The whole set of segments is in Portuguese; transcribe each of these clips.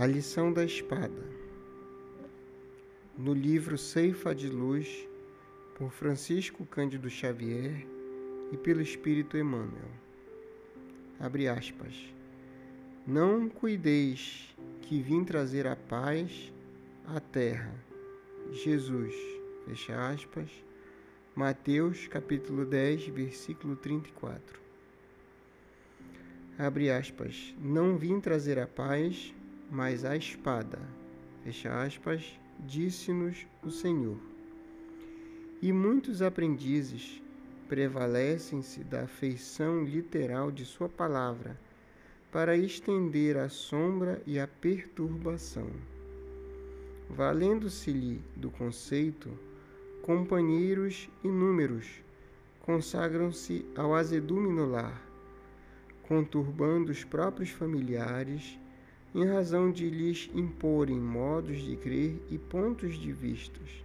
A lição da espada. No livro Ceifa de Luz, por Francisco Cândido Xavier e pelo Espírito Emmanuel. Abre aspas. Não cuideis que vim trazer a paz à terra. Jesus. Fecha aspas. Mateus capítulo 10, versículo 34. Abre aspas. Não vim trazer a paz, mas a espada. Fecha aspas, disse-nos o Senhor. E muitos aprendizes prevalecem-se da feição literal de Sua palavra para estender a sombra e a perturbação. Valendo-se-lhe do conceito, companheiros inúmeros consagram-se ao azedume no lar, conturbando os próprios familiares em razão de lhes imporem modos de crer e pontos de vistos,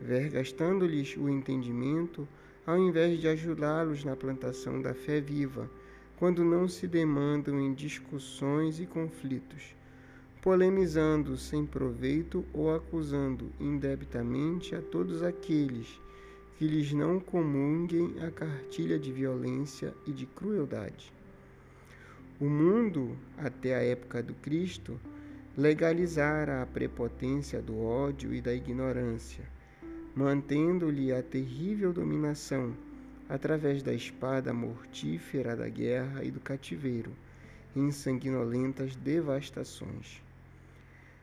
vergastando-lhes o entendimento ao invés de ajudá-los na plantação da fé viva, quando não se demandam em discussões e conflitos, polemizando sem proveito ou acusando indebitamente a todos aqueles que lhes não comunguem a cartilha de violência e de crueldade. O mundo, até a época do Cristo, legalizara a prepotência do ódio e da ignorância, mantendo-lhe a terrível dominação através da espada mortífera da guerra e do cativeiro, em sanguinolentas devastações.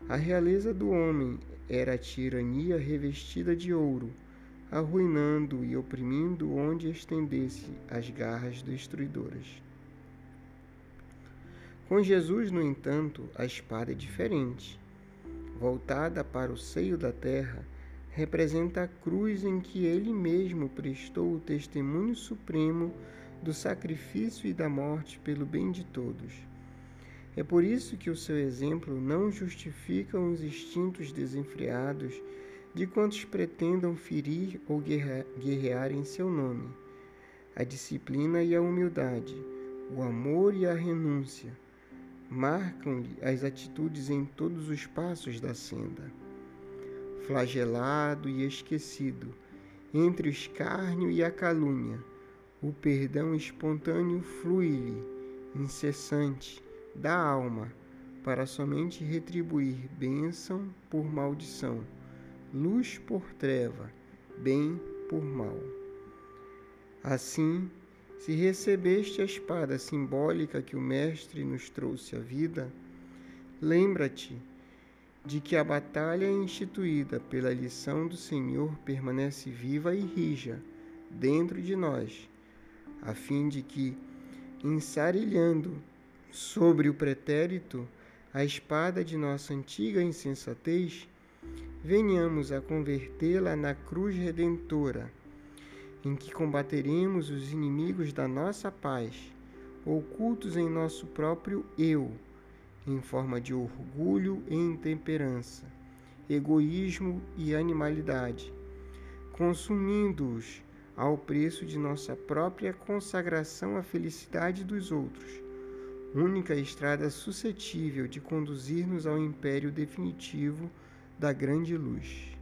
A realeza do homem era a tirania revestida de ouro, arruinando e oprimindo onde estendesse as garras destruidoras. Com Jesus, no entanto, a espada é diferente. Voltada para o seio da terra, representa a cruz em que ele mesmo prestou o testemunho supremo do sacrifício e da morte pelo bem de todos. É por isso que o seu exemplo não justifica os instintos desenfreados de quantos pretendam ferir ou guerrear em seu nome. A disciplina e a humildade, o amor e a renúncia, marcam-lhe as atitudes em todos os passos da senda. Flagelado e esquecido, entre o escárnio e a calúnia, o perdão espontâneo flui-lhe, incessante, da alma, para somente retribuir bênção por maldição, luz por treva, bem por mal. Assim, se recebeste a espada simbólica que o Mestre nos trouxe à vida, lembra-te de que a batalha instituída pela lição do Senhor permanece viva e rija dentro de nós, a fim de que, ensarilhando sobre o pretérito a espada de nossa antiga insensatez, venhamos a convertê-la na cruz redentora em que combateremos os inimigos da nossa paz, ocultos em nosso próprio eu, em forma de orgulho e intemperança, egoísmo e animalidade, consumindo-os ao preço de nossa própria consagração à felicidade dos outros, única estrada suscetível de conduzir-nos ao império definitivo da grande luz.